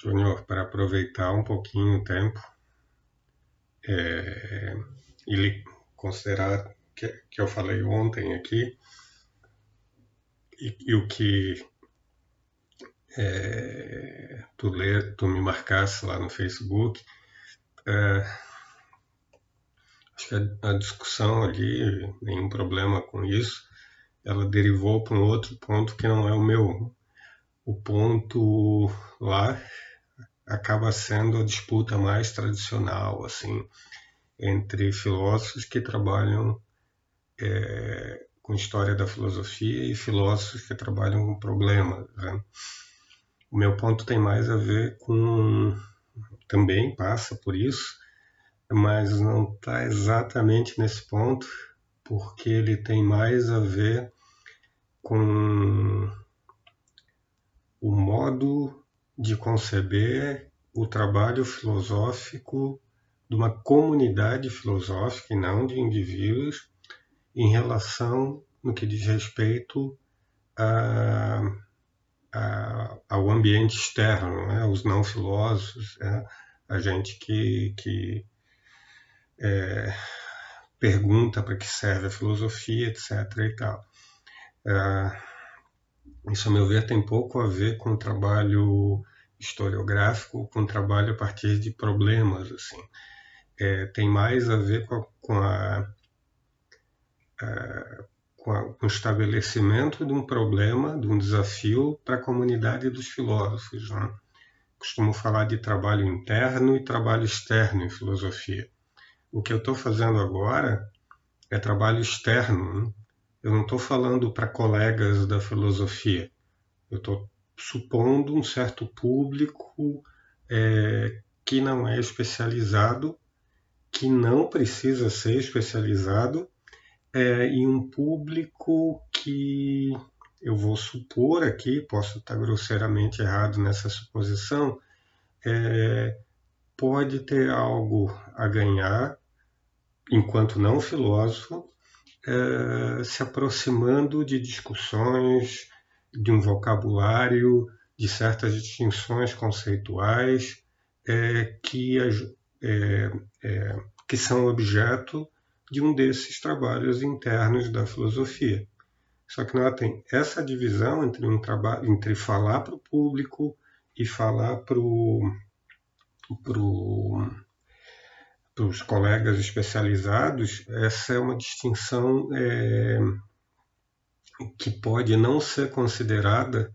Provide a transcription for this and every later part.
Júnior, para aproveitar um pouquinho o tempo é, e considerar que, que eu falei ontem aqui e, e o que é, tu, lê, tu me marcasse lá no Facebook, é, acho que a, a, discussão ali, nenhum problema com isso, ela derivou para um outro ponto que não é o meu. O ponto lá acaba sendo a disputa mais tradicional, assim, entre filósofos que trabalham é, com história da filosofia e filósofos que trabalham com problemas. Né? O meu ponto tem mais a ver com. também passa por isso, mas não está exatamente nesse ponto, porque ele tem mais a ver com o modo de conceber o trabalho filosófico de uma comunidade filosófica e não de indivíduos em relação no que diz respeito a, a, ao ambiente externo, né? os não filósofos, né? a gente que, que é, pergunta para que serve a filosofia, etc. E tal. É, isso, a meu ver, tem pouco a ver com o trabalho historiográfico, com o trabalho a partir de problemas. Assim. É, tem mais a ver com, a, com, a, a, com, com, o estabelecimento de um problema, de um desafio para a comunidade dos filósofos. Né? Costumo falar de trabalho interno e trabalho externo em filosofia. O que eu estou fazendo agora é trabalho externo. Né? Eu não estou falando para colegas da filosofia. Eu estou supondo um certo público é, que não é especializado, que não precisa ser especializado, é, e um público que eu vou supor aqui, posso estar grosseiramente errado nessa suposição, é, pode ter algo a ganhar, enquanto não filósofo, é, se aproximando de discussões, de um vocabulário, de certas distinções conceituais é, que, é, é, que são objeto de um desses trabalhos internos da filosofia. Só que notem, essa divisão entre, um entre falar para o público e falar para pro, os colegas especializados, essa é uma distinção é, que pode não ser considerada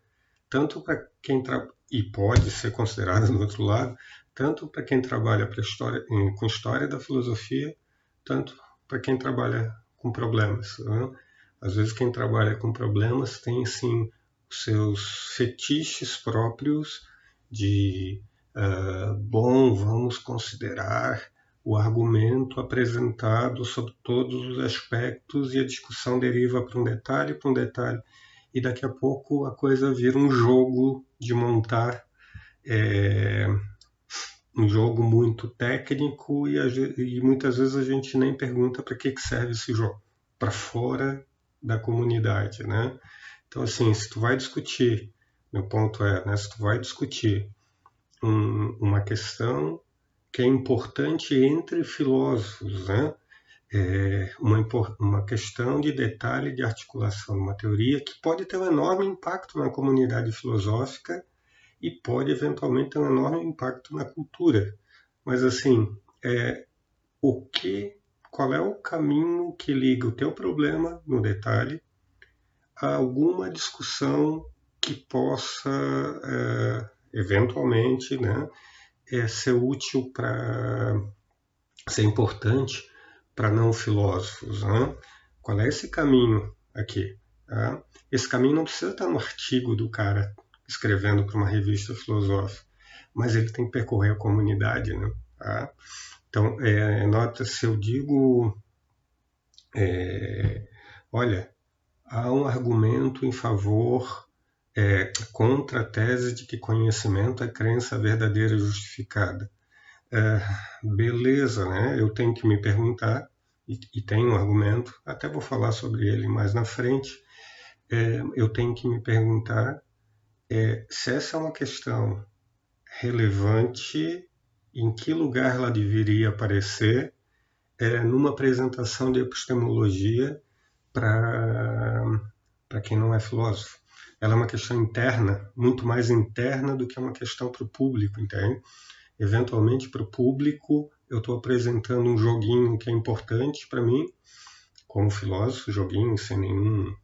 tanto para quem e pode ser considerada no outro lado tanto para quem trabalha história, com história da filosofia, tanto para quem trabalha com problemas. Né? Às vezes quem trabalha com problemas tem sim os seus fetiches próprios de uh, bom, vamos considerar o argumento apresentado sobre todos os aspectos e a discussão deriva para um detalhe, para um detalhe, e daqui a pouco a coisa vira um jogo de montar é, um jogo muito técnico e, a, e, muitas vezes a gente nem pergunta para que, que serve esse jogo, para fora da comunidade, né? Então assim, se tu vai discutir, meu ponto é, né, se tu vai discutir um, uma questão que é importante entre filósofos, né? É uma, uma questão de detalhe de articulação, uma teoria que pode ter um enorme impacto na comunidade filosófica e pode eventualmente ter um enorme impacto na cultura. Mas assim, é, o que, qual é o caminho que liga o teu problema no detalhe a alguma discussão que possa é, eventualmente, né, é, ser útil para ser importante para não filósofos. Né? Qual é esse caminho aqui? Tá? Esse caminho não precisa estar no artigo do cara escrevendo para uma revista filosófica, mas ele tem que percorrer a comunidade. Né? Tá? Então, é, nota se eu digo, é, olha, há um argumento em favor é, contra a tese de que conhecimento é crença verdadeira e justificada. É, beleza, né? Eu tenho que me perguntar, e, e tem um argumento, até vou falar sobre ele mais na frente, é, eu tenho que me perguntar é, se essa é uma questão relevante, em que lugar ela deveria aparecer é, numa apresentação de epistemologia para quem não é filósofo. Ela é uma questão interna, muito mais interna do que uma questão para o público, entende? Eventualmente, para o público, eu estou apresentando um joguinho que é importante para mim, como filósofo, joguinho sem nenhum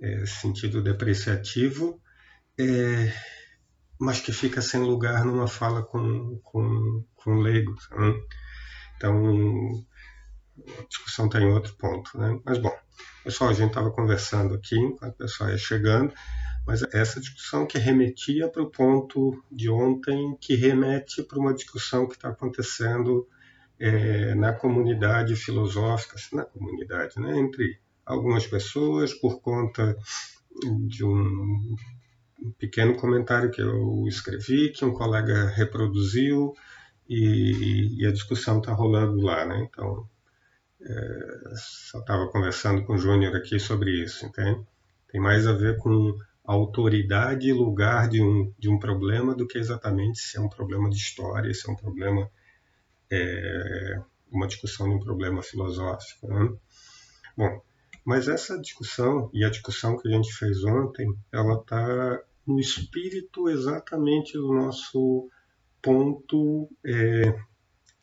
é, sentido depreciativo, é, mas que fica sem lugar numa fala com, com, com leigos. Né? Então, discussão está em outro ponto. Né? Mas, bom, pessoal, a gente estava conversando aqui enquanto o pessoal ia chegando, mas essa discussão que remetia para o ponto de ontem, que remete para uma discussão que está acontecendo é, na comunidade filosófica, na comunidade, né, entre algumas pessoas, por conta de um pequeno comentário que eu escrevi, que um colega reproduziu, e, e a discussão está rolando lá. Né? Então, só estava conversando com o Júnior aqui sobre isso, entende? Tem mais a ver com autoridade e lugar de um, de um problema do que exatamente se é um problema de história, se é um problema, é, uma discussão de um problema filosófico. Né? Bom, mas essa discussão e a discussão que a gente fez ontem, ela está no espírito exatamente do nosso ponto é,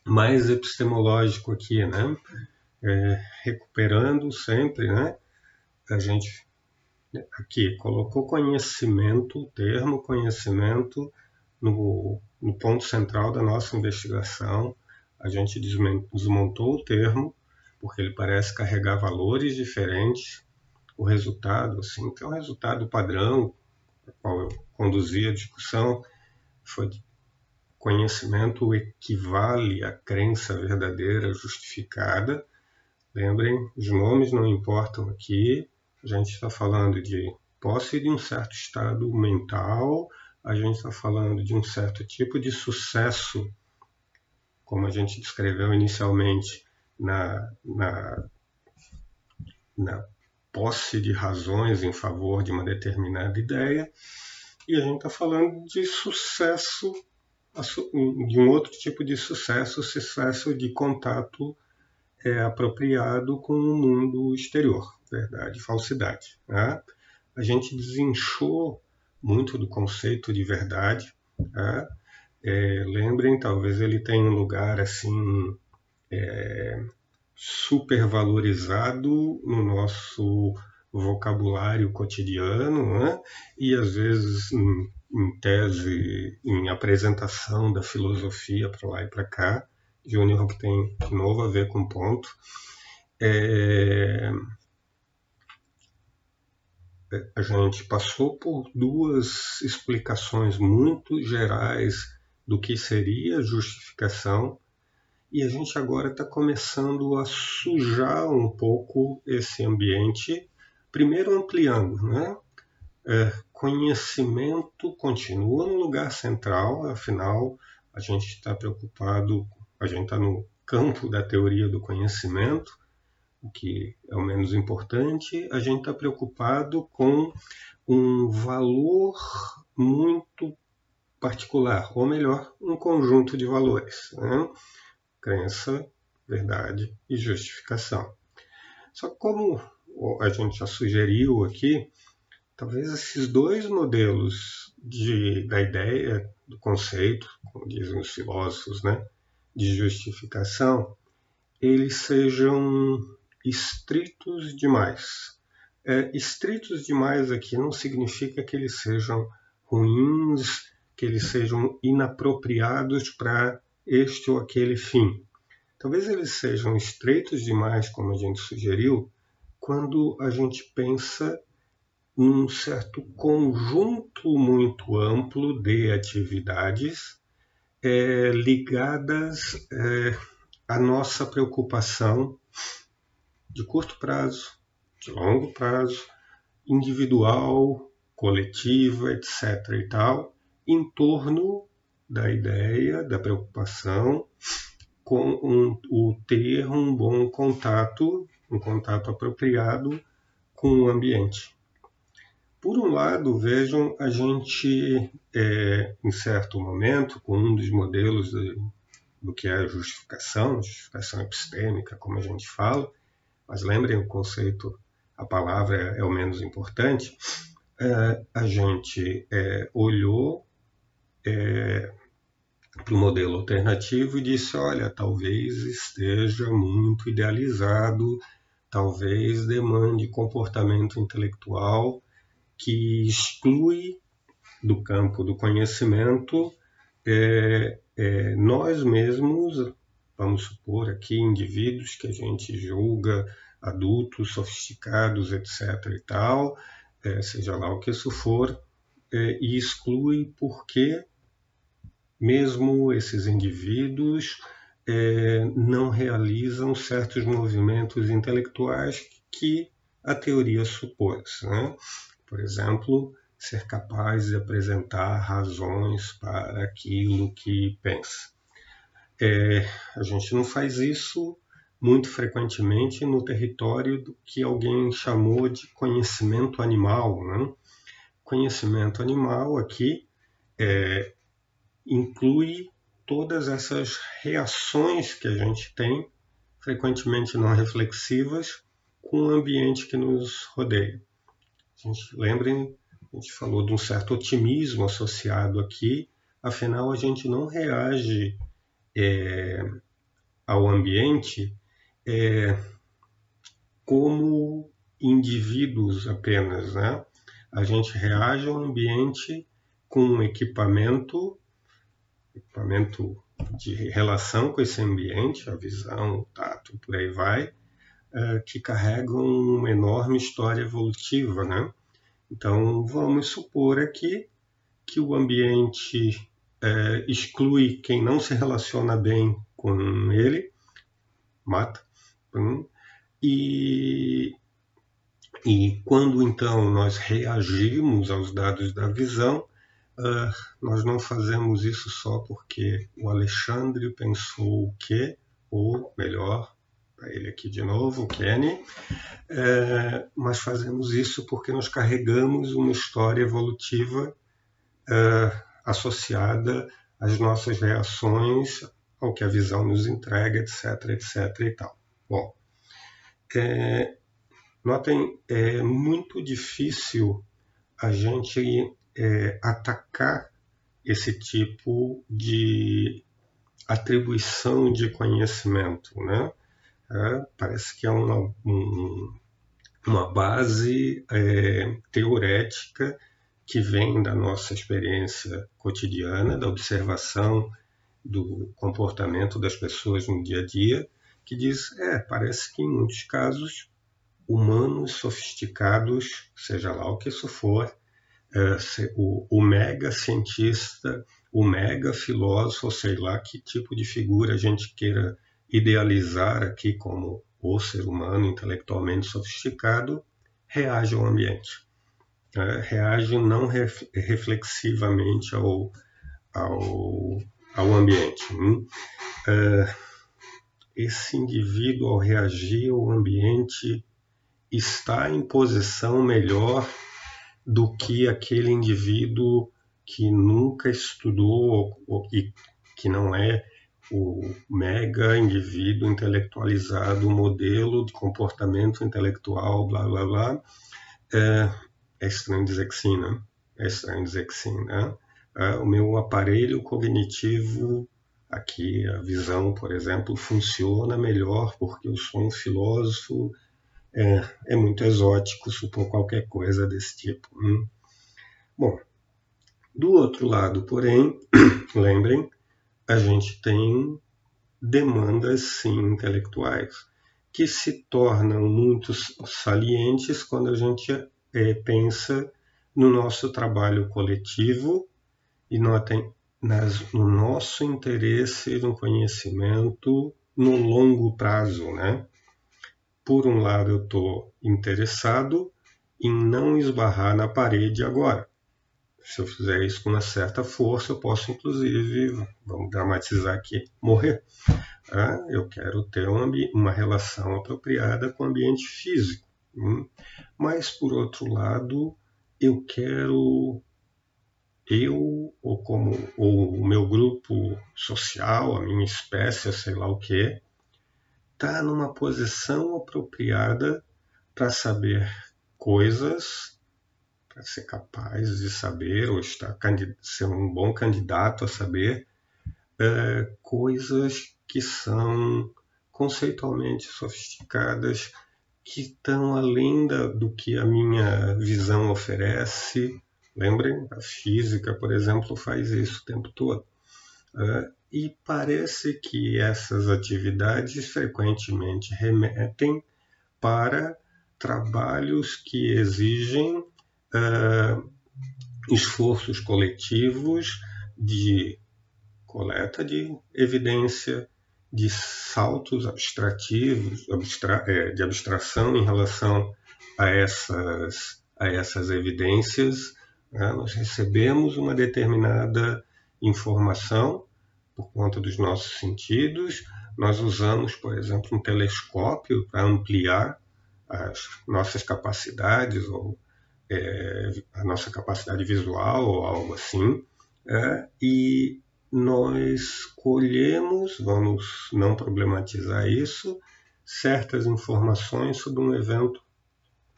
mais epistemológico aqui, né? É, recuperando sempre, né? A gente aqui colocou conhecimento, o termo conhecimento no, no ponto central da nossa investigação. A gente desmontou o termo porque ele parece carregar valores diferentes. O resultado, assim, que é um resultado padrão, qual eu conduzi a discussão, foi conhecimento equivale à crença verdadeira justificada. Lembrem, os nomes não importam aqui. A gente está falando de posse de um certo estado mental, a gente está falando de um certo tipo de sucesso, como a gente descreveu inicialmente na, na, na posse de razões em favor de uma determinada ideia, e a gente está falando de sucesso, de um outro tipo de sucesso, sucesso de contato é, apropriado com o mundo exterior, verdade, falsidade. Né? A gente desinchou muito do conceito de verdade. Né? É, lembrem, talvez ele tenha um lugar assim é, supervalorizado no nosso vocabulário cotidiano, né? e às vezes em, em, tese, em apresentação da filosofia para lá e para cá, Júnior que tem de novo a ver com ponto. É... A gente passou por duas explicações muito gerais do que seria justificação e a gente agora está começando a sujar um pouco esse ambiente, primeiro ampliando, né? É, conhecimento continua no lugar central, afinal a gente está preocupado, a gente está no campo da teoria do conhecimento, o que é o menos importante, a gente está preocupado com um valor muito particular, ou melhor, um conjunto de valores. Né? crença, verdade e justificação. Só que como a gente já sugeriu aqui, talvez esses dois modelos de, da ideia, do conceito, como dizem os filósofos, né, de justificação, eles sejam estritos demais. É, estritos demais aqui não significa que eles sejam ruins, que eles sejam inapropriados para este ou aquele fim. Talvez eles sejam estreitos demais, como a gente sugeriu, quando a gente pensa num certo conjunto muito amplo de atividades é, ligadas é, à nossa preocupação de curto prazo, de longo prazo, individual, coletiva, etc. e tal, em torno da ideia, da preocupação com um, o ter um bom contato, um contato apropriado com o ambiente. por um lado, vejam, a gente, é, em certo momento, com um dos modelos de, do que é a justificação, justificação epistêmica, como a gente fala, mas lembrem o conceito, a palavra é, é o menos importante, é, a gente é, olhou é, para o modelo alternativo e disse: olha, talvez esteja muito idealizado, talvez demande comportamento intelectual que exclui do campo do conhecimento é, é, nós mesmos, vamos supor aqui, indivíduos que a gente julga adultos, sofisticados, etc. e tal, é, seja lá o que isso for, é, e exclui porque mesmo esses indivíduos é, não realizam certos movimentos intelectuais que a teoria supôs. Né? Por exemplo, ser capaz de apresentar razões para aquilo que pensa. É, a gente não faz isso muito frequentemente no território do que alguém chamou de conhecimento animal. Né? Conhecimento animal aqui é, inclui todas essas reações que a gente tem, frequentemente não reflexivas, com o ambiente que nos rodeia. A gente, lembrem, a gente falou de um certo otimismo associado aqui, afinal a gente não reage é, ao ambiente é, como indivíduos apenas, né? A gente reage ao ambiente com um equipamento equipamento de relação com esse ambiente, a visão, o tato, por aí vai, uh, que carregam uma enorme história evolutiva, né? Então, vamos supor aqui que o ambiente uh, exclui quem não se relaciona bem com ele, mata, hum, e, e quando então nós reagimos aos dados da visão, Uh, nós não fazemos isso só porque o Alexandre pensou que, ou melhor, ele aqui de novo, o Kenny, uh, mas fazemos isso porque nós carregamos uma história evolutiva uh, associada às nossas reações, ao que a visão nos entrega, etc, etc e tal. Bom, é, notem, é muito difícil a gente é, atacar esse tipo de atribuição de conhecimento, né? É, parece que é uma, um, uma base é, teorética que vem da nossa experiência cotidiana, da observação do comportamento das pessoas no dia a dia, que diz, é, parece que em muitos casos humanos sofisticados, seja lá o que isso for, é, o, o, mega cientista, o mega filósofo, sei lá que tipo de figura a gente queira idealizar aqui como o ser humano intelectualmente sofisticado, reage ao ambiente. É, reage não ref, reflexivamente ao, ao, ao ambiente. Hum? É, esse indivíduo, ao reagir ao ambiente, está em posição melhor do que aquele indivíduo que nunca estudou e que não é o mega indivíduo intelectualizado, modelo de comportamento intelectual, blá blá blá. É, é estranho dizer que sim, né? É estranho dizer que sim, né? É, o meu aparelho cognitivo, aqui a visão, por exemplo, funciona melhor porque eu sou um filósofo é, é muito exótico supor qualquer coisa desse tipo. Hum. Bom, do outro lado, porém, lembrem, a gente tem demandas sim intelectuais que se tornam muito salientes quando a gente é, pensa no nosso trabalho coletivo e notem nas, no nosso interesse no conhecimento no longo prazo, né? por um lado, eu estou interessado em não esbarrar na parede agora. Se eu fizer isso com uma certa força, eu posso, inclusive, vamos dramatizar aqui, morrer. Ah, eu quero ter uma relação apropriada com o ambiente físico. Hum. Mas, por outro lado, eu quero eu ou como ou o meu grupo social, a minha espécie, sei lá o que, tá numa posição apropriada para saber coisas, para ser capaz de saber ou estar ser um bom candidato a saber é, coisas que são conceitualmente sofisticadas, que estão além da, do que a minha visão oferece. Lembrem, a física, por exemplo, faz isso o tempo todo. Uh, e parece que essas atividades frequentemente remetem para trabalhos que exigem uh, esforços coletivos de coleta de evidência, de saltos abstrativos, abstra é, de abstração em relação a essas, a essas evidências. Né? Nós recebemos uma determinada informação por conta dos nossos sentidos. Nós usamos, por exemplo, um telescópio para ampliar as nossas capacidades ou é, a nossa capacidade visual ou algo assim. É, e nós colhemos, vamos não problematizar isso, certas informações sobre um evento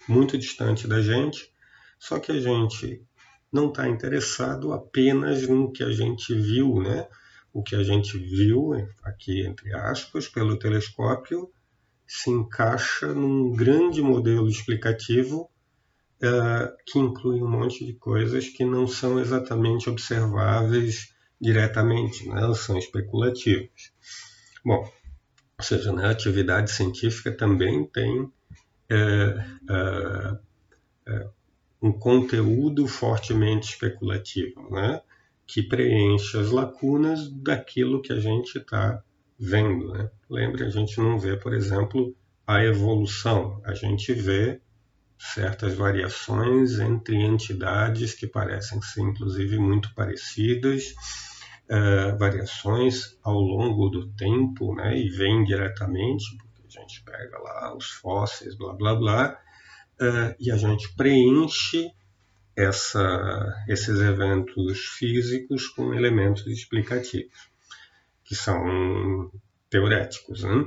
muito distante da gente, só que a gente não está interessado apenas no que a gente viu, né? O que a gente viu, aqui entre aspas, pelo telescópio, se encaixa num grande modelo explicativo uh, que inclui um monte de coisas que não são exatamente observáveis diretamente, né? são especulativas. Bom, ou seja, né, atividade científica também tem é, é, é, um conteúdo fortemente especulativo, né? que preenche as lacunas daquilo que a gente está vendo. Né? Lembre, a gente não vê, por exemplo, a evolução, a gente vê certas variações entre entidades que parecem ser, inclusive, muito parecidas, uh, variações ao longo do tempo, né, e vem diretamente, porque a gente pega lá os fósseis, blá, blá, blá, uh, e a gente preenche essa, esses eventos físicos com elementos explicativos, que são teoréticos. Né?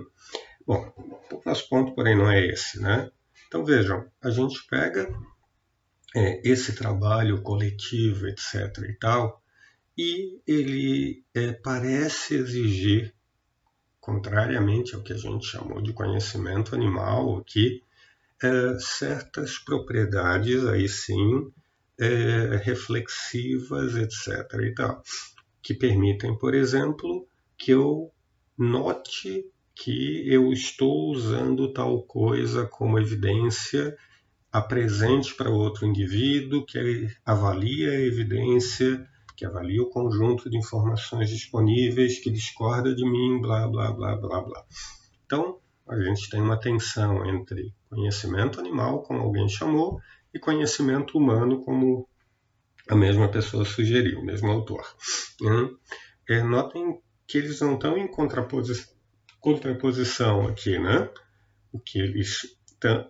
Bom, o nosso ponto, porém, não é esse. Né? Então, vejam, a gente pega é, esse trabalho coletivo, etc. e tal, e ele é, parece exigir, contrariamente ao que a gente chamou de conhecimento animal aqui, é, certas propriedades aí sim é, reflexivas, etc. e tal, que permitem, por exemplo, que eu note que eu estou usando tal coisa como evidência apresente para outro indivíduo, que avalia a evidência que avalia o conjunto de informações disponíveis, que discorda de mim, blá, blá, blá, blá, blá. Então, a gente tem uma tensão entre conhecimento animal, como alguém chamou, e conhecimento humano, como a mesma pessoa sugeriu, o mesmo autor. Hum? É, notem que eles não estão em contraposição, contraposição aqui, né? O que eles,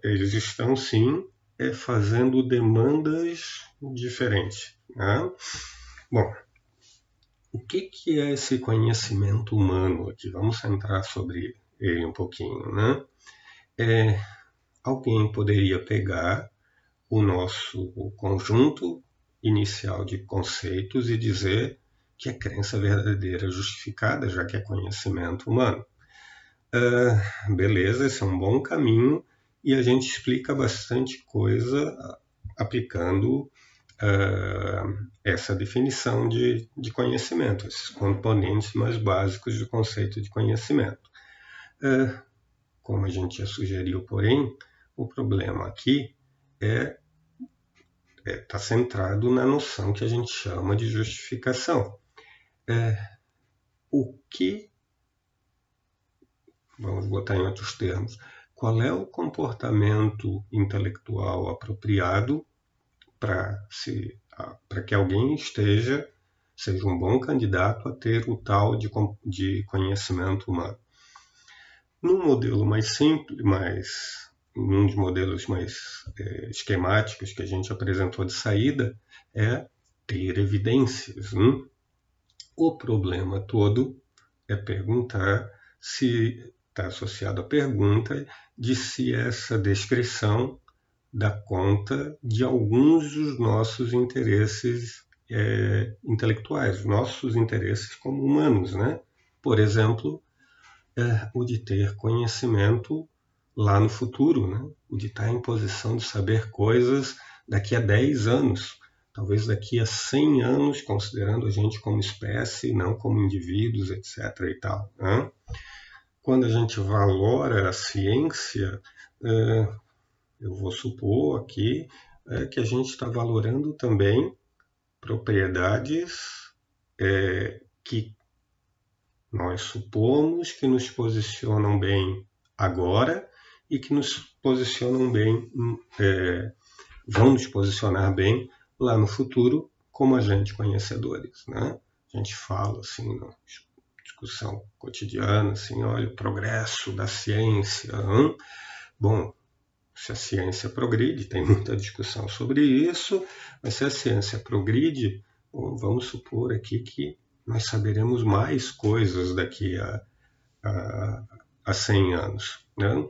eles estão, sim, é fazendo demandas diferentes. Né? Bom, o que, que é esse conhecimento humano aqui? Vamos centrar sobre ele um pouquinho, né? É, alguém poderia pegar o nosso conjunto inicial de conceitos e dizer que é crença verdadeira justificada, já que é conhecimento humano. Uh, beleza, esse é um bom caminho e a gente explica bastante coisa aplicando uh, essa definição de, de conhecimento, esses componentes mais básicos do conceito de conhecimento. Uh, como a gente já sugeriu, porém, o problema aqui é está é, tá centrado na noção que a gente chama de justificação. É, o que, vamos botar em outros termos, qual é o comportamento intelectual apropriado para que alguém esteja, seja um bom candidato a ter o tal de, de conhecimento humano. Num modelo mais simples, mais um dos modelos mais é, esquemáticos que a gente apresentou de saída, é ter evidências. Hum? O problema todo é perguntar se está associado à pergunta de se essa descrição dá conta de alguns dos nossos interesses é, intelectuais, nossos interesses como humanos, né? Por exemplo, é, o de ter conhecimento lá no futuro, né? o de estar em posição de saber coisas daqui a 10 anos, talvez daqui a 100 anos, considerando a gente como espécie, não como indivíduos, etc. E tal, né? Quando a gente valora a ciência, é, eu vou supor aqui é, que a gente está valorando também propriedades é, que nós supomos que nos posicionam bem agora e que nos posicionam bem, é, vão nos posicionar bem lá no futuro como agentes conhecedores. Né? A gente fala assim na discussão cotidiana, assim, olha o progresso da ciência. Bom, se a ciência progride, tem muita discussão sobre isso, mas se a ciência progride, vamos supor aqui que nós saberemos mais coisas daqui a, a, a 100 anos. Né?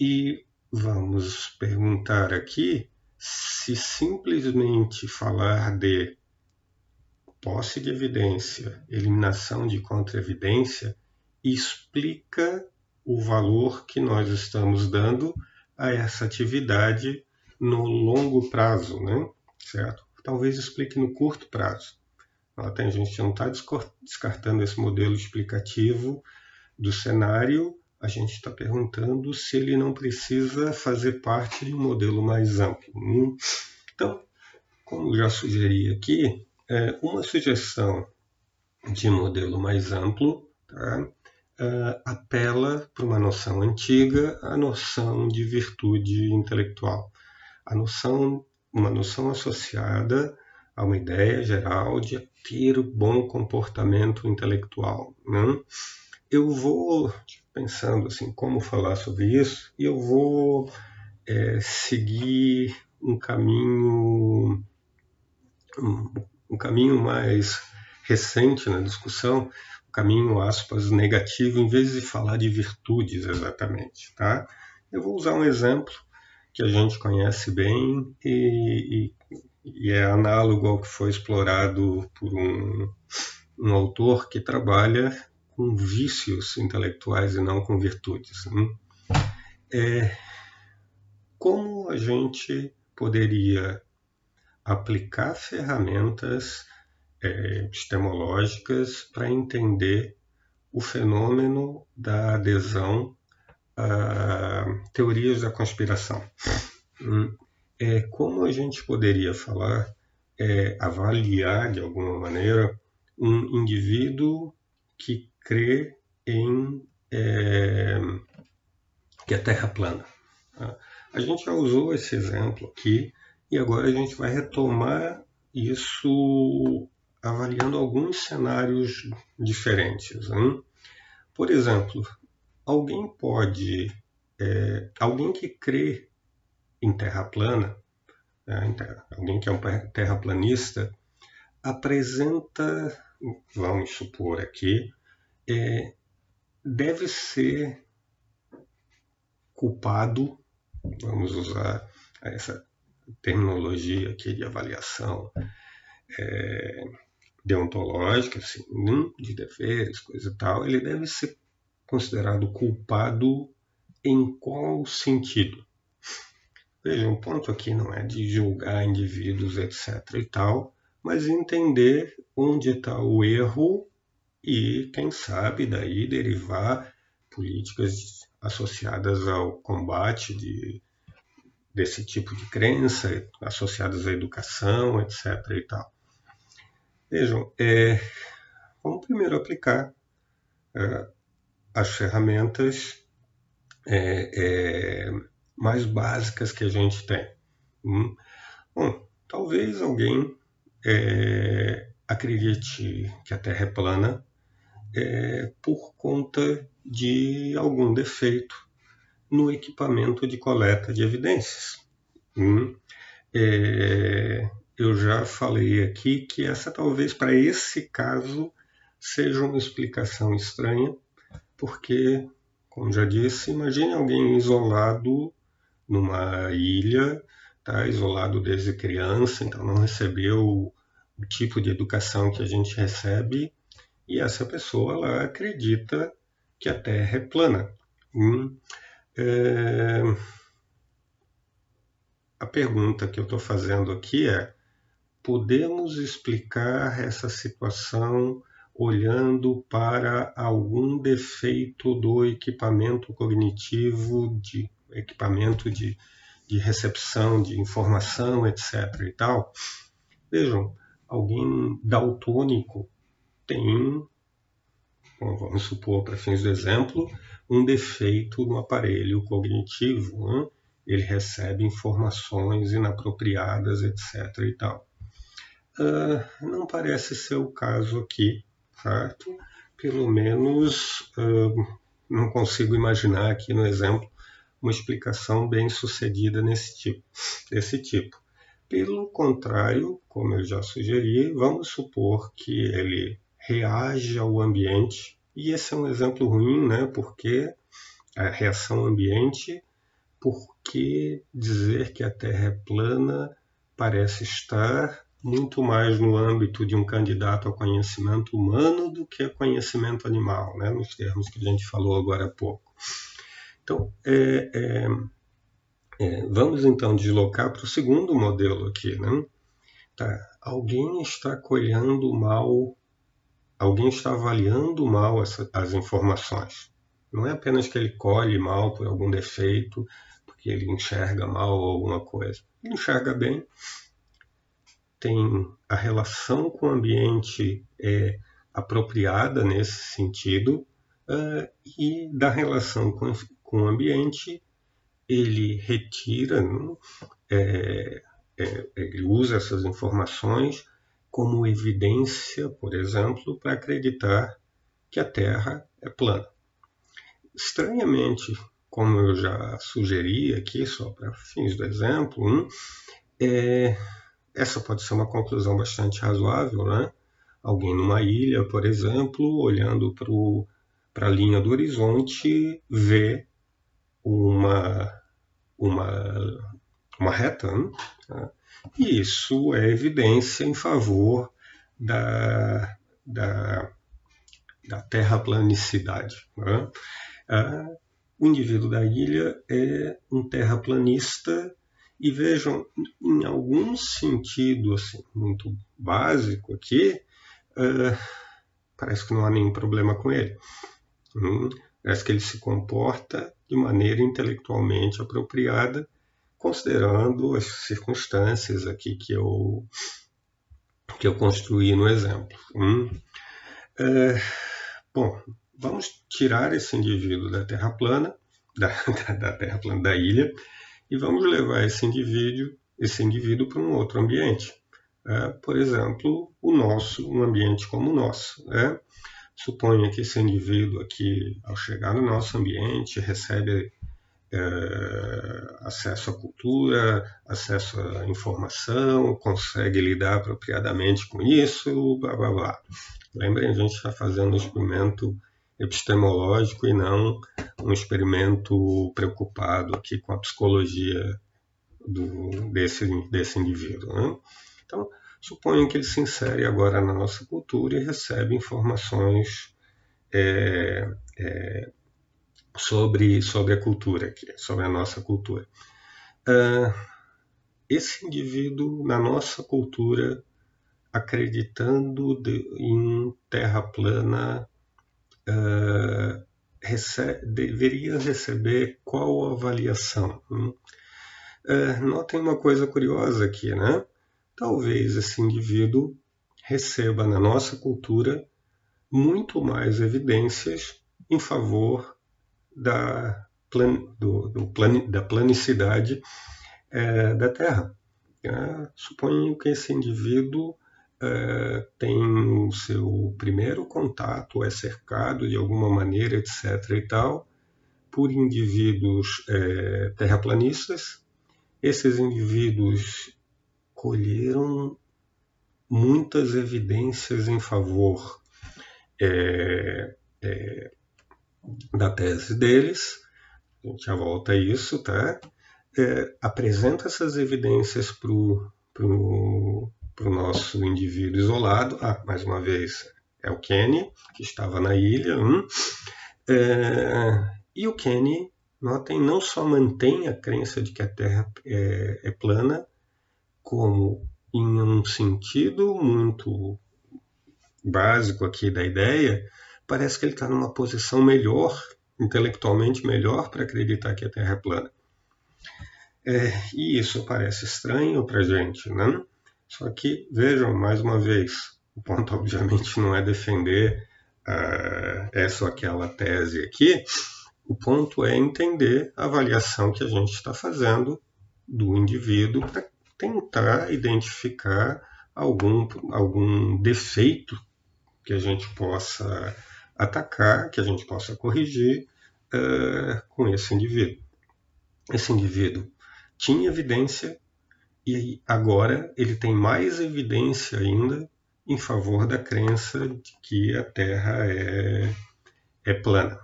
E vamos perguntar aqui se simplesmente falar de posse de evidência, eliminação de contra-evidência, explica o valor que nós estamos dando a essa atividade no longo prazo, né? certo? Talvez explique no curto prazo. Tem gente que não está descartando esse modelo explicativo do cenário, a gente está perguntando se ele não precisa fazer parte de um modelo mais amplo. Hum? Então, como já sugeri aqui, é uma sugestão de modelo mais amplo tá? uh, apela para uma noção antiga, a noção de virtude intelectual, a noção, uma noção associada a uma ideia geral de ter bom comportamento intelectual. Né? Eu vou pensando assim como falar sobre isso e eu vou é, seguir um caminho um, um caminho mais recente na discussão caminho, aspas, negativo, em vez de falar de virtudes exatamente, tá? Eu vou usar um exemplo que a gente conhece bem e, e, e é análogo ao que foi explorado por um, um autor que trabalha com vícios intelectuais e não com virtudes. Né? É, como a gente poderia aplicar ferramentas é, epistemológicas para entender o fenômeno da adesão a teorias da conspiração. Hum, é, como a gente poderia falar, é, avaliar de alguma maneira um indivíduo que crê em é, que a Terra é plana? A gente já usou esse exemplo aqui e agora a gente vai retomar isso avaliando alguns cenários diferentes. Hein? Por exemplo, alguém pode, é, alguém que crê em terra plana, né, alguém que é um terraplanista, apresenta, vamos supor aqui, é, deve ser culpado, vamos usar essa terminologia aqui de avaliação, é, deontológica, assim, de deveres, coisa e tal, ele deve ser considerado culpado em qual sentido? Veja, um ponto aqui não é de julgar indivíduos, etc. e tal, mas entender onde está o erro e, quem sabe, daí derivar políticas associadas ao combate de, desse tipo de crença, associadas à educação, etc. e tal. Vejam, é, vamos primeiro aplicar é, as ferramentas é, é, mais básicas que a gente tem. Hum? Bom, talvez alguém é, acredite que a Terra é plana é, por conta de algum defeito no equipamento de coleta de evidências. Hum, é, eu já falei aqui que essa talvez para esse caso seja uma explicação estranha, porque, como já disse, imagine alguém isolado numa ilha, tá, isolado desde criança, então não recebeu o tipo de educação que a gente recebe, e essa pessoa ela acredita que a Terra é plana. Hum, é... A pergunta que eu estou fazendo aqui é: podemos explicar essa situação olhando para algum defeito do equipamento cognitivo, de equipamento de, de recepção de informação, etc. e tal? Vejam, alguém daltônico tem, bom, vamos supor, para fins do exemplo, um defeito no aparelho cognitivo. Né? Ele recebe informações inapropriadas, etc. e tal. Uh, não parece ser o caso aqui, certo? Pelo menos uh, não consigo imaginar aqui no exemplo uma explicação bem sucedida nesse tipo, desse tipo. Pelo contrário, como eu já sugeri, vamos supor que ele reage ao ambiente, e esse é um exemplo ruim, né? Porque a reação ambiente, porque dizer que a Terra é plana parece estar muito mais no âmbito de um candidato ao conhecimento humano do que a conhecimento animal, né? nos termos que a gente falou agora há pouco. Então, é, é, é, vamos então deslocar para o segundo modelo aqui. Né? Tá. Alguém está colhendo mal alguém está avaliando mal essa, as informações. Não é apenas que ele colhe mal por algum defeito, porque ele enxerga mal alguma coisa. Ele enxerga bem, tem a relação com o ambiente é, apropriada nesse sentido, uh, e da relação com, com, o ambiente ele retira, é, é, ele usa essas informações como evidência, por exemplo, para acreditar que a Terra é plana. Estranhamente, como eu já sugeri aqui, só para fins do exemplo, um, é, essa pode ser uma conclusão bastante razoável, né? Alguém numa ilha, por exemplo, olhando para a linha do horizonte, vê uma, uma, uma reta, né? E isso é evidência em favor da, da, da terraplanicidade. Né? Ah, o indivíduo da ilha é um terraplanista e vejam, em algum sentido assim, muito básico aqui, uh, parece que não há nenhum problema com ele. Hum, parece que ele se comporta de maneira intelectualmente apropriada considerando as circunstâncias aqui que eu, que eu construí no exemplo. Hum. É, bom, vamos tirar esse indivíduo da Terra plana, da, da Terra plana da ilha, e vamos levar esse indivíduo, esse indivíduo para um outro ambiente. É, por exemplo, o nosso, um ambiente como o nosso. Né? Suponha que esse indivíduo aqui, ao chegar no nosso ambiente, recebe é, acesso à cultura, acesso à informação, consegue lidar apropriadamente com isso, blá blá blá. Lembrem, a gente está fazendo um experimento epistemológico e não um experimento preocupado aqui com a psicologia do, desse, desse indivíduo. Né? Então, suponham que ele se insere agora na nossa cultura e recebe informações é, é, sobre, sobre a cultura aqui, sobre a nossa cultura. Uh, esse indivíduo, na nossa cultura, acreditando de, em terra plana, uh, deveria receber qual avaliação? Uh, notem uma coisa curiosa aqui, né? Talvez esse indivíduo receba na nossa cultura muito mais evidências em favor da, plan, do, do plan, da planicidade é, da Terra. É, suponho que esse indivíduo é, tem o seu primeiro contato, é cercado de alguma maneira, etc. e tal, por indivíduos é, terraplanistas. Esses indivíduos colheram muitas evidências em favor é, é, da tese deles, a gente já volta a isso, tá? É, apresenta essas evidências para o nosso indivíduo isolado. Ah, mais uma vez, é o Kenny, que estava na ilha. Hum. É, e o Kenny, notem, não só mantém a crença de que a Terra é, é plana, como em um sentido muito básico aqui da ideia, parece que ele está numa posição melhor, intelectualmente melhor, para acreditar que a Terra é plana. É, e isso parece estranho para a gente, né? Só que, vejam, mais uma vez, o ponto obviamente não é defender uh, essa ou aquela tese aqui, o ponto é entender a avaliação que a gente está fazendo do indivíduo para tentar identificar algum, algum defeito que a gente possa atacar, que a gente possa corrigir uh, com esse indivíduo. Esse indivíduo tinha evidência e agora ele tem mais evidência ainda em favor da crença de que a Terra é, é plana.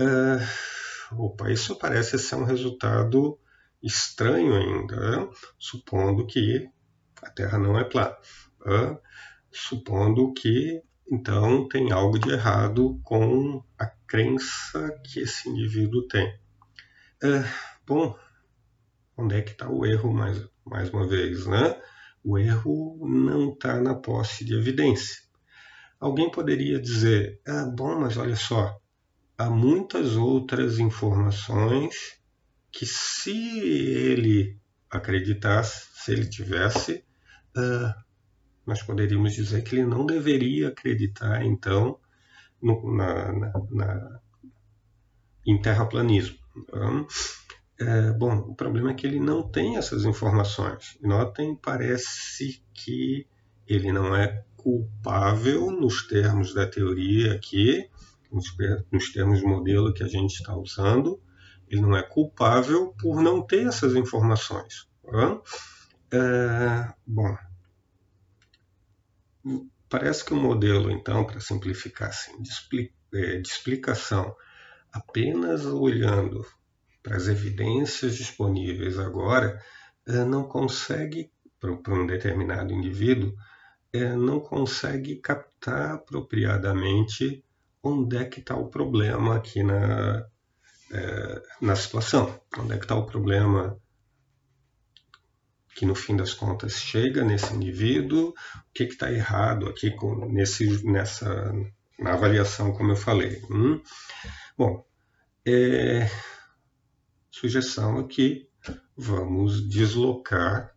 Uh, opa, isso parece ser um resultado estranho ainda, supondo que a Terra não é plana. Uh, supondo que então tem algo de errado com a crença que esse indivíduo tem. Uh, bom, onde é que está o erro mais, mais uma vez, né? O erro não está na posse de evidência. Alguém poderia dizer, ah, bom, mas olha só, há muitas outras informações que se ele acreditasse, se ele tivesse, uh, nós poderíamos dizer que ele não deveria acreditar, então, no, na, na, na, em terraplanismo. Então, é, bom, o problema é que ele não tem essas informações. Notem, parece que ele não é culpável nos termos da teoria aqui, nos termos do modelo que a gente está usando, ele não é culpável por não ter essas informações. Tá? É, bom, Parece que o modelo, então, para simplificar assim, de, é, de explicação, apenas olhando para as evidências disponíveis agora, é, não consegue, para um determinado indivíduo, é, não consegue captar apropriadamente onde é que está o problema aqui na, na situação, onde é que está o problema que no fim das contas chega nesse indivíduo, o que está errado aqui com, nesse, nessa, na avaliação, como eu falei. Hum? Bom, é, sugestão aqui, vamos deslocar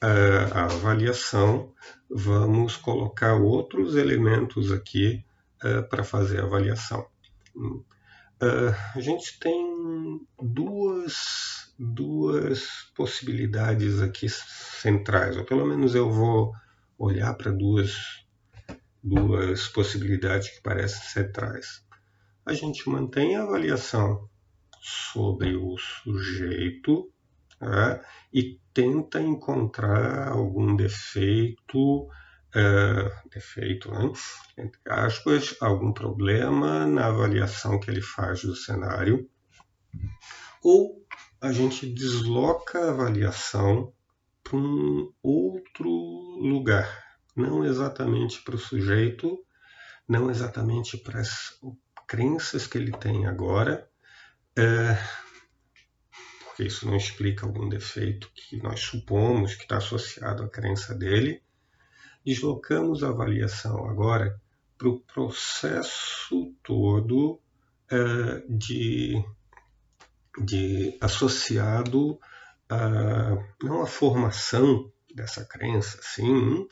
a, a avaliação, vamos colocar outros elementos aqui uh, para fazer a avaliação. A gente tem duas duas possibilidades aqui centrais, ou pelo menos eu vou olhar para duas, duas possibilidades que parecem centrais. A gente mantém a avaliação sobre o sujeito né, e tenta encontrar algum defeito, defeito, né, entre aspas, algum problema na avaliação que ele faz do cenário, ou a gente desloca a avaliação para um outro lugar, não exatamente para o sujeito, não exatamente para as crenças que ele tem agora, é, porque isso não explica algum defeito que nós supomos que está associado à crença dele. Deslocamos a avaliação agora para o processo todo é, de de associado a não a formação dessa crença, sim,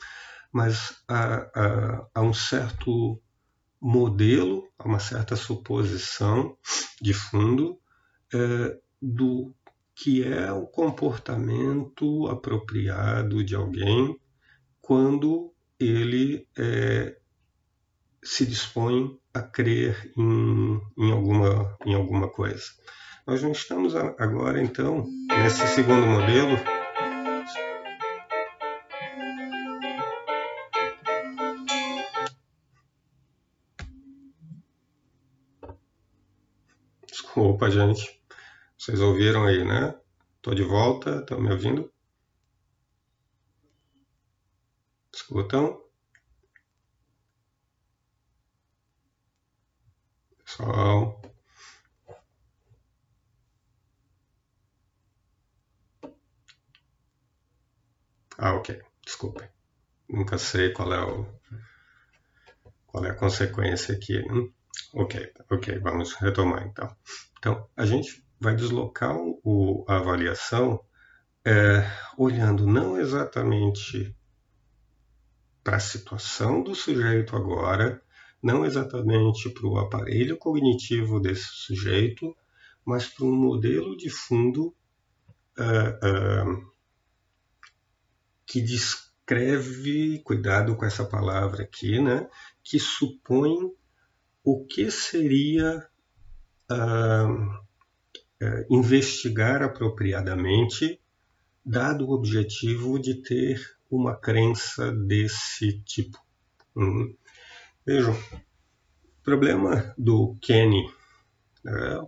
mas a, a, a, um certo modelo, a uma certa suposição de fundo é, do que é o comportamento apropriado de alguém quando ele é, se dispõe a crer em, em, alguma, em alguma coisa. Nós não estamos agora, então, nesse segundo modelo. Desculpa, gente. Vocês ouviram aí, né? Estou de volta, estão me ouvindo? Escutam? Pessoal. Ah, ok. Desculpem. Nunca sei qual é o qual é a consequência aqui. Hein? Ok, ok, vamos retomar então. Então, a gente vai deslocar o, a avaliação é, olhando não exatamente para a situação do sujeito agora, não exatamente para o aparelho cognitivo desse sujeito, mas para um modelo de fundo uh, uh, que descreve, cuidado com essa palavra aqui, né, que supõe o que seria uh, investigar apropriadamente, dado o objetivo de ter uma crença desse tipo. Uhum. Vejam, o problema do Kenny, né,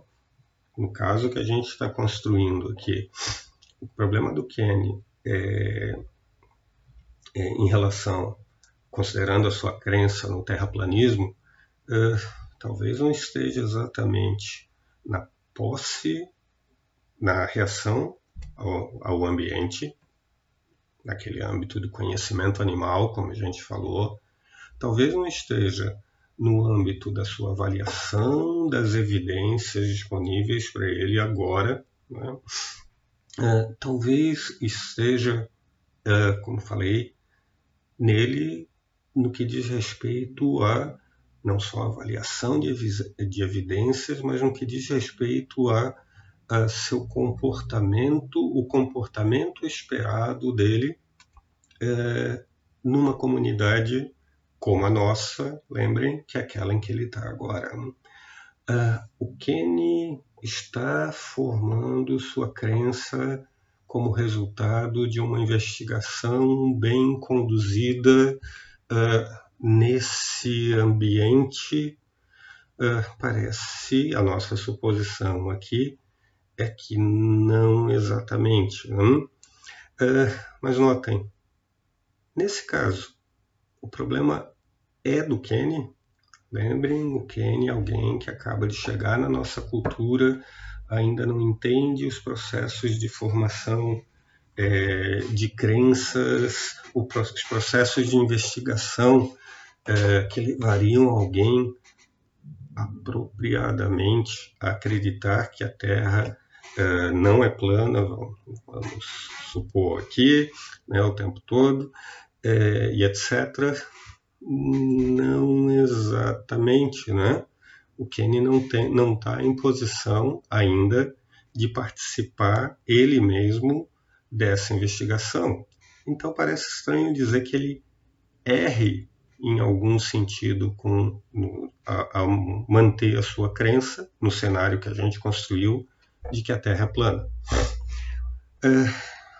no caso que a gente está construindo aqui, o problema do Kenny é, é, em relação, considerando a sua crença no terraplanismo, é, talvez não esteja exatamente na posse, na reação ao, ao ambiente, naquele âmbito do conhecimento animal, como a gente falou, talvez não esteja no âmbito da sua avaliação das evidências disponíveis para ele agora. Né? É, talvez esteja, é, como falei, nele no que diz respeito a não só avaliação de, de evidências, mas no que diz respeito a, a seu comportamento, o comportamento esperado dele é, numa comunidade como a nossa, lembrem que é aquela em que ele está agora. Uh, o Kenny está formando sua crença como resultado de uma investigação bem conduzida uh, nesse ambiente. Uh, parece, a nossa suposição aqui é que não exatamente. Hum? mas notem, nesse caso, o problema é do Kenny. Lembrem, o Kenny é alguém que acaba de chegar na nossa cultura, ainda não entende os processos de formação é, de crenças, os processos de investigação é, que levariam alguém apropriadamente a acreditar que a Terra é, não é plana, vamos supor aqui, né, o tempo todo, é, e etc. Não exatamente, né? O Kenny não está em posição ainda de participar ele mesmo dessa investigação. Então parece estranho dizer que ele erre em algum sentido com no, a, a manter a sua crença no cenário que a gente construiu de que a Terra é plana. É,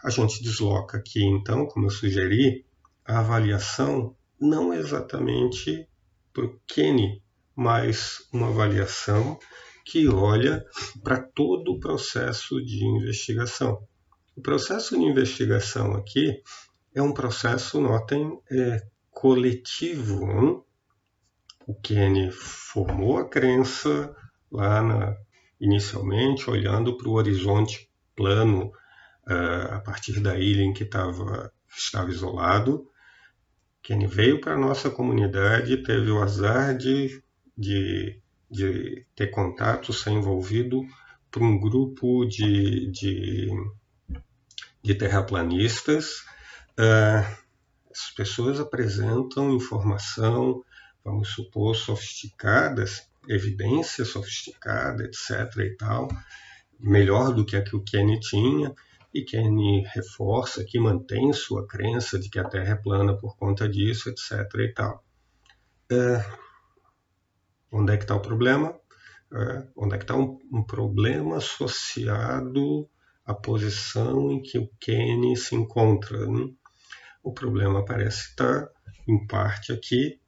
a gente desloca aqui, então, como eu sugeri, a avaliação não exatamente para o Kenny, mas uma avaliação que olha para todo o processo de investigação. O processo de investigação aqui é um processo, notem, é, coletivo. Hein? O Kenny formou a crença lá na, inicialmente, olhando para o horizonte plano uh, a partir da ilha em que tava, estava isolado, quem veio para a nossa comunidade teve o azar de, de, de ter contato, ser envolvido por um grupo de, de, de terraplanistas. Uh, as pessoas apresentam informação, vamos supor, sofisticadas, evidência sofisticada, etc. e tal, melhor do que a que o Kenny tinha, e Kenny reforça que mantém sua crença de que a Terra é plana por conta disso, etc. e tal. É, onde é que está o problema? É, onde é que está um, um, problema associado à posição em que o Kenny se encontra? Né? O problema parece estar, em parte, aqui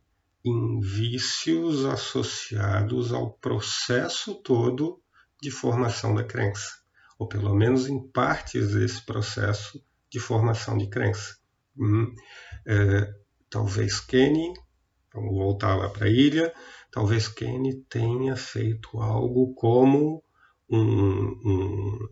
em vícios associados ao processo todo de formação da crença, ou pelo menos em partes desse processo de formação de crença. Hum, é, talvez Kenny, vamos voltar lá para a ilha, talvez Kenny tenha feito algo como um, um,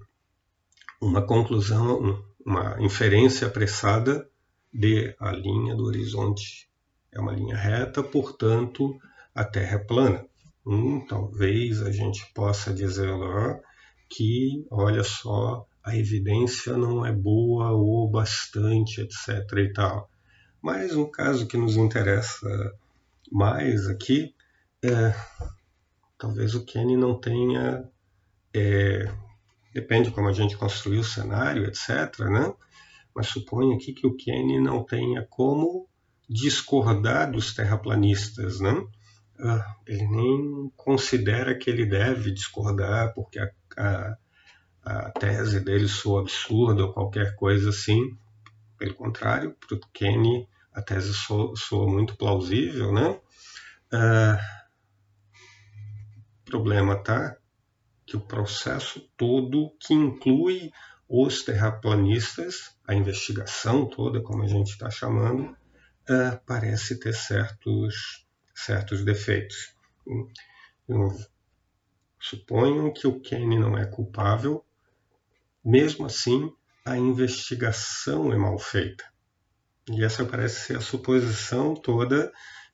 uma conclusão, uma inferência apressada de a linha do horizonte é uma linha reta, portanto a Terra é plana. Hum, talvez a gente possa dizer lá que, olha só, a evidência não é boa ou bastante, etc. e tal. Mas no caso que nos interessa mais aqui, é, talvez o Kenny não tenha, é, depende como a gente construiu o cenário, etc. Né? Mas suponho aqui que o Kenny não tenha como discordar dos terraplanistas, né? Ah, ele nem considera que ele deve discordar porque a, a, a tese dele soa absurda ou qualquer coisa assim. Pelo contrário, para o Kenny a tese soa, soa, muito plausível, né? Ah, o problema tá que o processo todo que inclui os terraplanistas, a investigação toda, como a gente está chamando, uh, parece ter certos, certos defeitos. Eu suponho que o Kenny não é culpável, mesmo assim, a investigação é mal feita. E essa parece ser a suposição toda,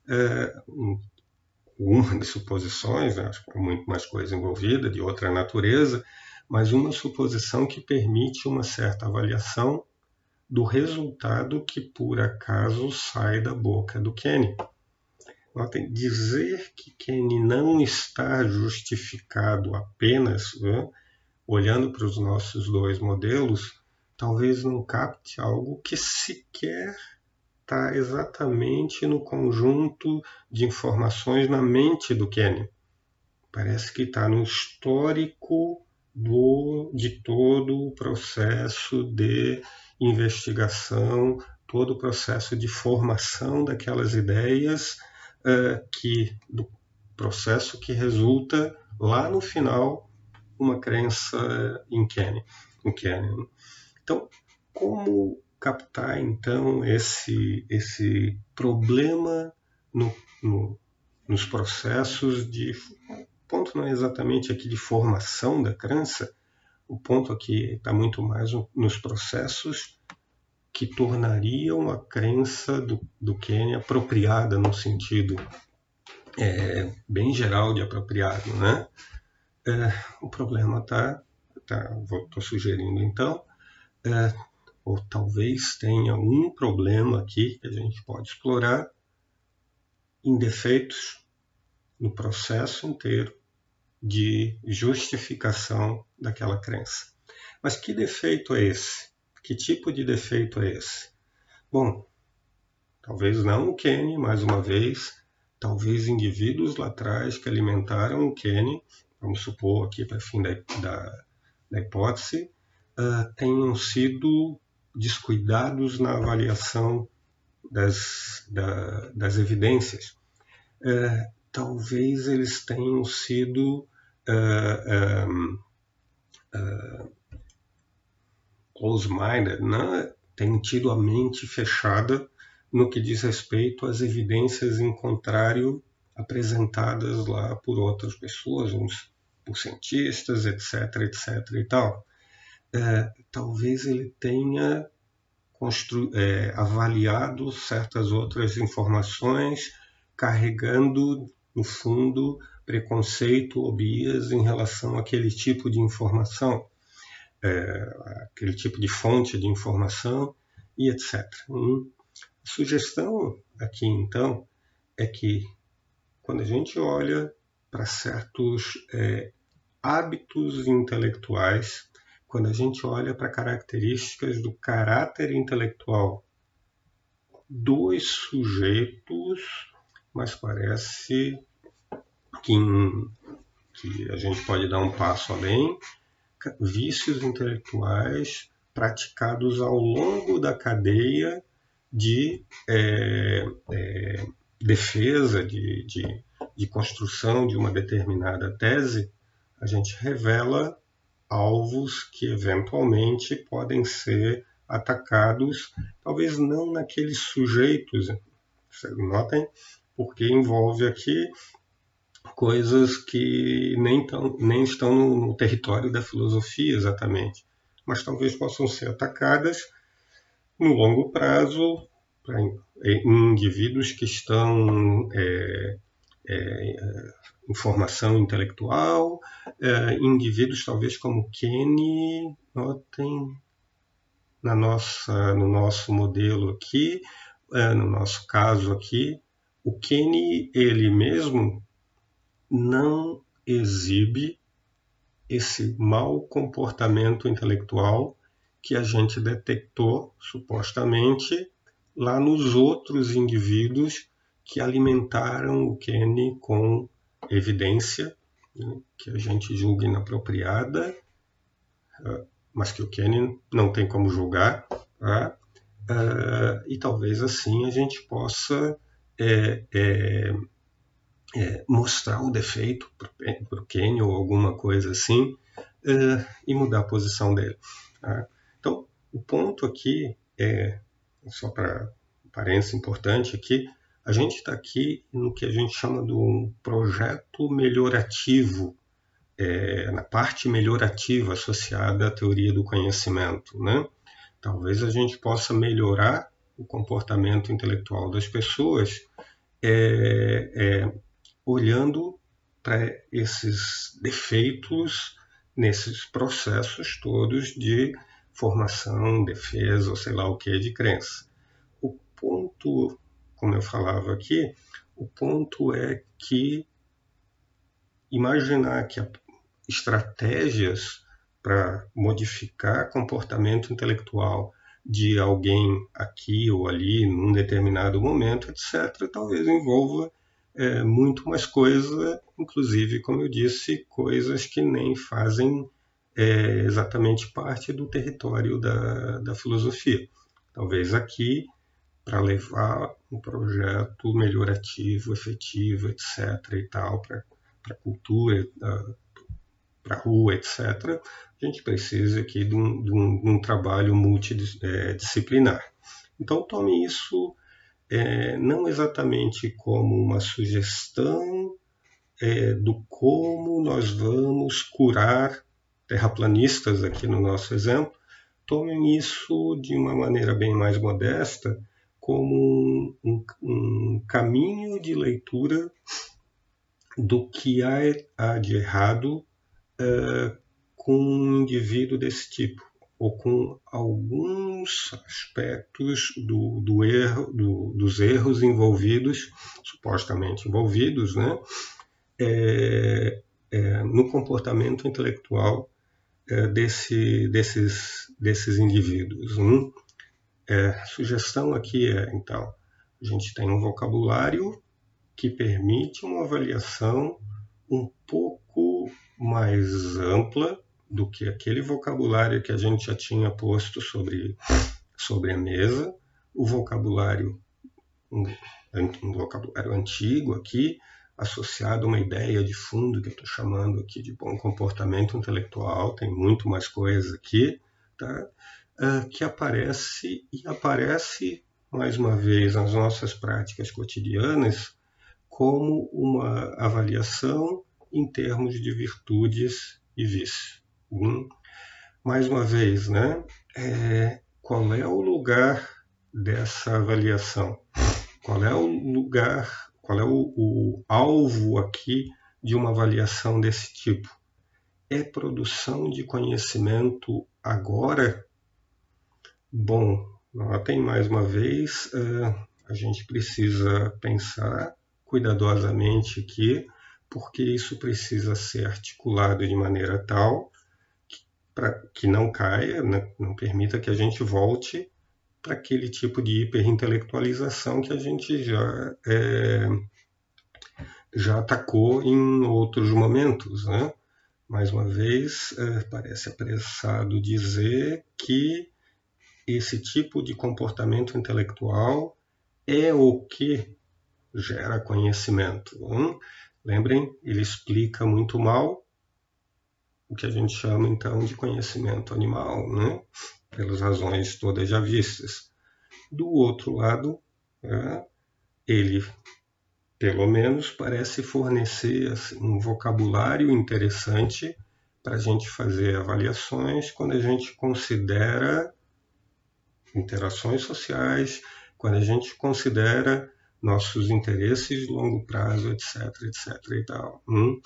uh, uma das suposições, né, acho que há muito mais coisa envolvida, de outra natureza, mas uma suposição que permite uma certa avaliação do resultado que por acaso sai da boca do Kenny. Notem, dizer que Kenny não está justificado apenas né, olhando para os nossos dois modelos, talvez não capte algo que sequer está exatamente no conjunto de informações na mente do Kenny. Parece que está no histórico do, de todo o processo de investigação, todo o processo de formação daquelas ideias uh, que do processo que resulta lá no final uma crença em Kenny, em Kenny. Então, como captar então esse esse problema no, no, nos processos de ponto não é exatamente aqui de formação da crença, o ponto aqui está muito mais nos processos que tornariam a crença do, do Kenny apropriada no sentido é, bem geral de apropriado, né? É, o problema está, tá, estou tá, sugerindo então, é, ou talvez tenha um problema aqui que a gente pode explorar em defeitos no processo inteiro de justificação daquela crença. Mas que defeito é esse? Que tipo de defeito é esse? Bom, talvez não o Kenny, mais uma vez, talvez indivíduos lá atrás que alimentaram o Kenny, vamos supor aqui para fim da, da, da hipótese, uh, tenham sido descuidados na avaliação das, da, das evidências. Uh, talvez eles tenham sido uh, um, uh, close-minded, né? tem tido a mente fechada no que diz respeito às evidências em contrário apresentadas lá por outras pessoas, uns por cientistas, etc, etc e tal. É, talvez ele tenha é, avaliado certas outras informações, carregando no fundo, preconceito ou bias em relação àquele tipo de informação, é, aquele tipo de fonte de informação e etc. Hum. A sugestão aqui, então, é que quando a gente olha para certos é, hábitos intelectuais, quando a gente olha para características do caráter intelectual dos sujeitos mas parece que, que a gente pode dar um passo além, vícios intelectuais praticados ao longo da cadeia de é, é, defesa, de, de, de construção de uma determinada tese, a gente revela alvos que eventualmente podem ser atacados, talvez não naqueles sujeitos, notem, porque envolve aqui coisas que nem, tão, nem estão no, no território da filosofia exatamente, mas talvez possam ser atacadas no longo prazo para indivíduos que estão é, é, em formação intelectual, é, indivíduos talvez como Kenny, notem na nossa, no nosso modelo aqui, é, no nosso caso aqui, o Kenny ele mesmo não exibe esse mau comportamento intelectual que a gente detectou supostamente lá nos outros indivíduos que alimentaram o Kenny com evidência né, que a gente julga inapropriada, ah, mas que o Kenny não tem como julgar, tá? uh, e talvez assim a gente possa é, é, é, mostrar o defeito para o Kenny ou alguma coisa assim uh, e mudar a posição dele. Tá? Então, o ponto aqui é, só para parênteses importante aqui, a gente está aqui no que a gente chama de um projeto melhorativo, é, na parte melhorativa associada à teoria do conhecimento. Né? Talvez a gente possa melhorar o comportamento intelectual das pessoas é, é, olhando para esses defeitos nesses processos todos de formação, defesa, ou sei lá o que, de crença. O ponto, como eu falava aqui, o ponto é que imaginar que estratégias para modificar comportamento intelectual de alguém aqui ou ali, num determinado momento, etc., talvez envolva é, muito mais coisa, inclusive, como eu disse, coisas que nem fazem é, exatamente parte do território da, da filosofia. Talvez aqui, para levar um projeto melhorativo, efetivo, etc., e tal, para a cultura, para a rua, etc., a gente precisa aqui de um, de um, de um trabalho multidisciplinar. Então, tome isso é, não exatamente como uma sugestão é, do como nós vamos curar terraplanistas, aqui no nosso exemplo, tomem isso de uma maneira bem mais modesta, como um, um caminho de leitura do que há de errado com um indivíduo desse tipo, ou com alguns aspectos do, do erro, do, dos erros envolvidos, supostamente envolvidos, né, é, é, no comportamento intelectual é, desse, desses, desses indivíduos. Hum? sugestão aqui é, então, a gente tem um vocabulário que permite uma avaliação um pouco mais ampla do que aquele vocabulário que a gente já tinha posto sobre, sobre a mesa, o vocabulário, um, um vocabulário antigo aqui, associado a uma ideia de fundo que eu estou chamando aqui de bom comportamento intelectual, tem muito mais coisas aqui, tá? Uh, que aparece e aparece mais uma vez nas nossas práticas cotidianas como uma avaliação em termos de virtudes e vícios. Hum. Mais uma vez, né? É, qual é o lugar dessa avaliação? Qual é o lugar, qual é o, o alvo aqui de uma avaliação desse tipo? É produção de conhecimento agora? Bom, notem mais uma vez, é, a gente precisa pensar cuidadosamente aqui, porque isso precisa ser articulado de maneira tal para que não caia, né, não permita que a gente volte para aquele tipo de hiperintelectualização que a gente já é, já atacou em outros momentos. Né? Mais uma vez, é, parece apressado dizer que esse tipo de comportamento intelectual é o que gera conhecimento. Hum? Lembrem, ele explica muito mal o que a gente chama então de conhecimento animal, né? pelas razões todas já vistas. Do outro lado, é, ele, pelo menos, parece fornecer assim, um vocabulário interessante para a gente fazer avaliações quando a gente considera interações sociais, quando a gente considera nossos interesses de longo prazo, etc, etc e tal. Hum?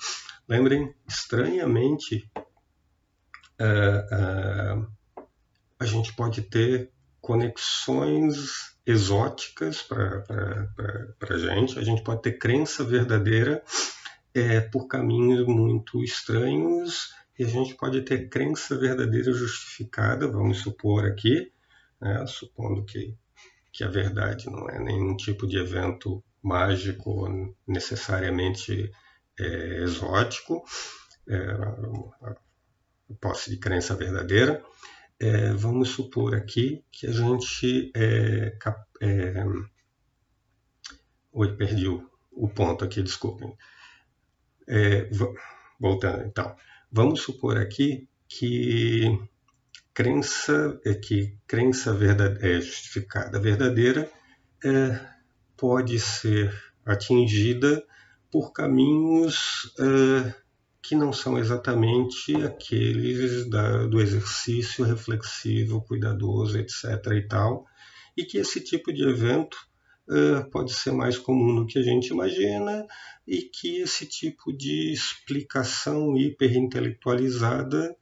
Lembrem, estranhamente, uh, uh, a gente pode ter conexões exóticas para a gente, a gente pode ter crença verdadeira é, por caminhos muito estranhos e a gente pode ter crença verdadeira justificada, vamos supor aqui, né, supondo que que a verdade não é nenhum tipo de evento mágico necessariamente é, exótico, é, posse de crença verdadeira. É, vamos supor aqui que a gente. É, é, oi, perdi o, o, ponto aqui, desculpem. É, voltando então. Vamos supor aqui que crença é que crença verdadeira, é justificada verdadeira é, pode ser atingida por caminhos é, que não são exatamente aqueles da, do exercício reflexivo, cuidadoso, etc. e tal, e que esse tipo de evento é, pode ser mais comum do que a gente imagina e que esse tipo de explicação hiperintelectualizada,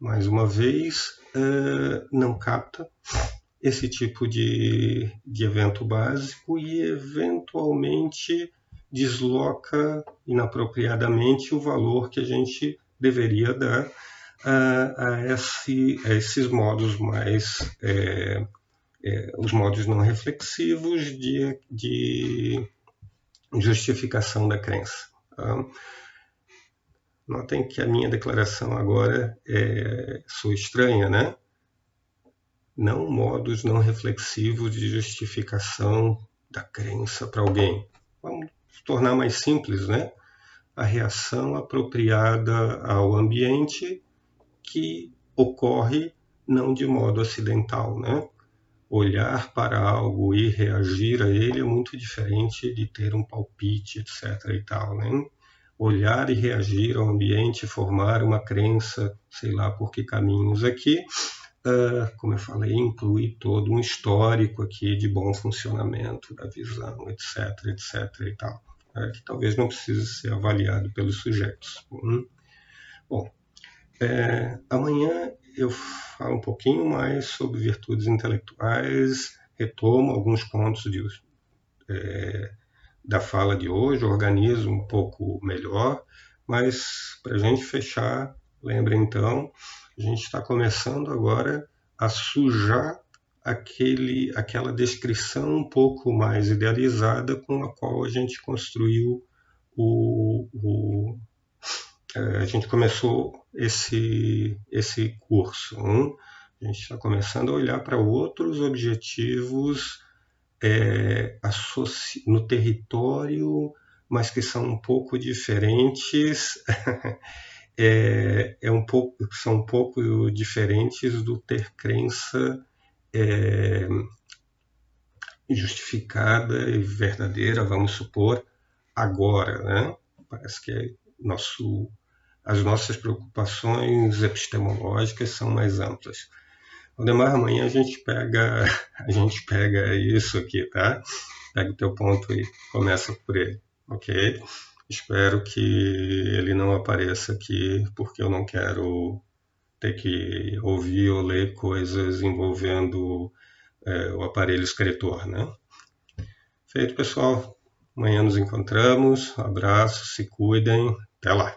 mais uma vez, uh, não capta esse tipo de, de evento básico e eventualmente desloca inapropriadamente o valor que a gente deveria dar a, a, esse, a esses modos mais é, é, os modos não reflexivos de, de justificação da crença. Tá? Notem que a minha declaração agora é, sou estranha, né? Não modos não reflexivos de justificação da crença para alguém. Vamos tornar mais simples, né? A reação apropriada ao ambiente que ocorre não de modo acidental, né? Olhar para algo e reagir a ele é muito diferente de ter um palpite, etc. e tal, né? Olhar e reagir ao ambiente, formar uma crença, sei lá por que caminhos aqui, uh, como eu falei, inclui todo um histórico aqui de bom funcionamento da visão, etc, etc e tal, uh, que talvez não precise ser avaliado pelos sujeitos. Hum? Bom, é, amanhã eu falo um pouquinho mais sobre virtudes intelectuais, retomo alguns pontos de, é, da fala de hoje, organizo um pouco melhor, mas para a gente fechar, lembre então, a gente está começando agora a sujar aquele, aquela descrição um pouco mais idealizada com a qual a gente construiu o, o é, a gente começou esse, esse curso. Hein? A gente está começando a olhar para outros objetivos é, no território, mas que são um pouco diferentes. é, é, um pouco, são um pouco diferentes do ter crença é, justificada e verdadeira, vamos supor, agora. Né? Parece que é nosso, as nossas preocupações epistemológicas são mais amplas. Ademar, amanhã a gente pega a gente pega isso aqui, tá? Pega o teu ponto e começa por ele, ok? Espero que ele não apareça aqui porque eu não quero ter que ouvir ou ler coisas envolvendo é, o aparelho escritor, né? Feito, pessoal. Amanhã nos encontramos. Abraço, se cuidem. Até lá.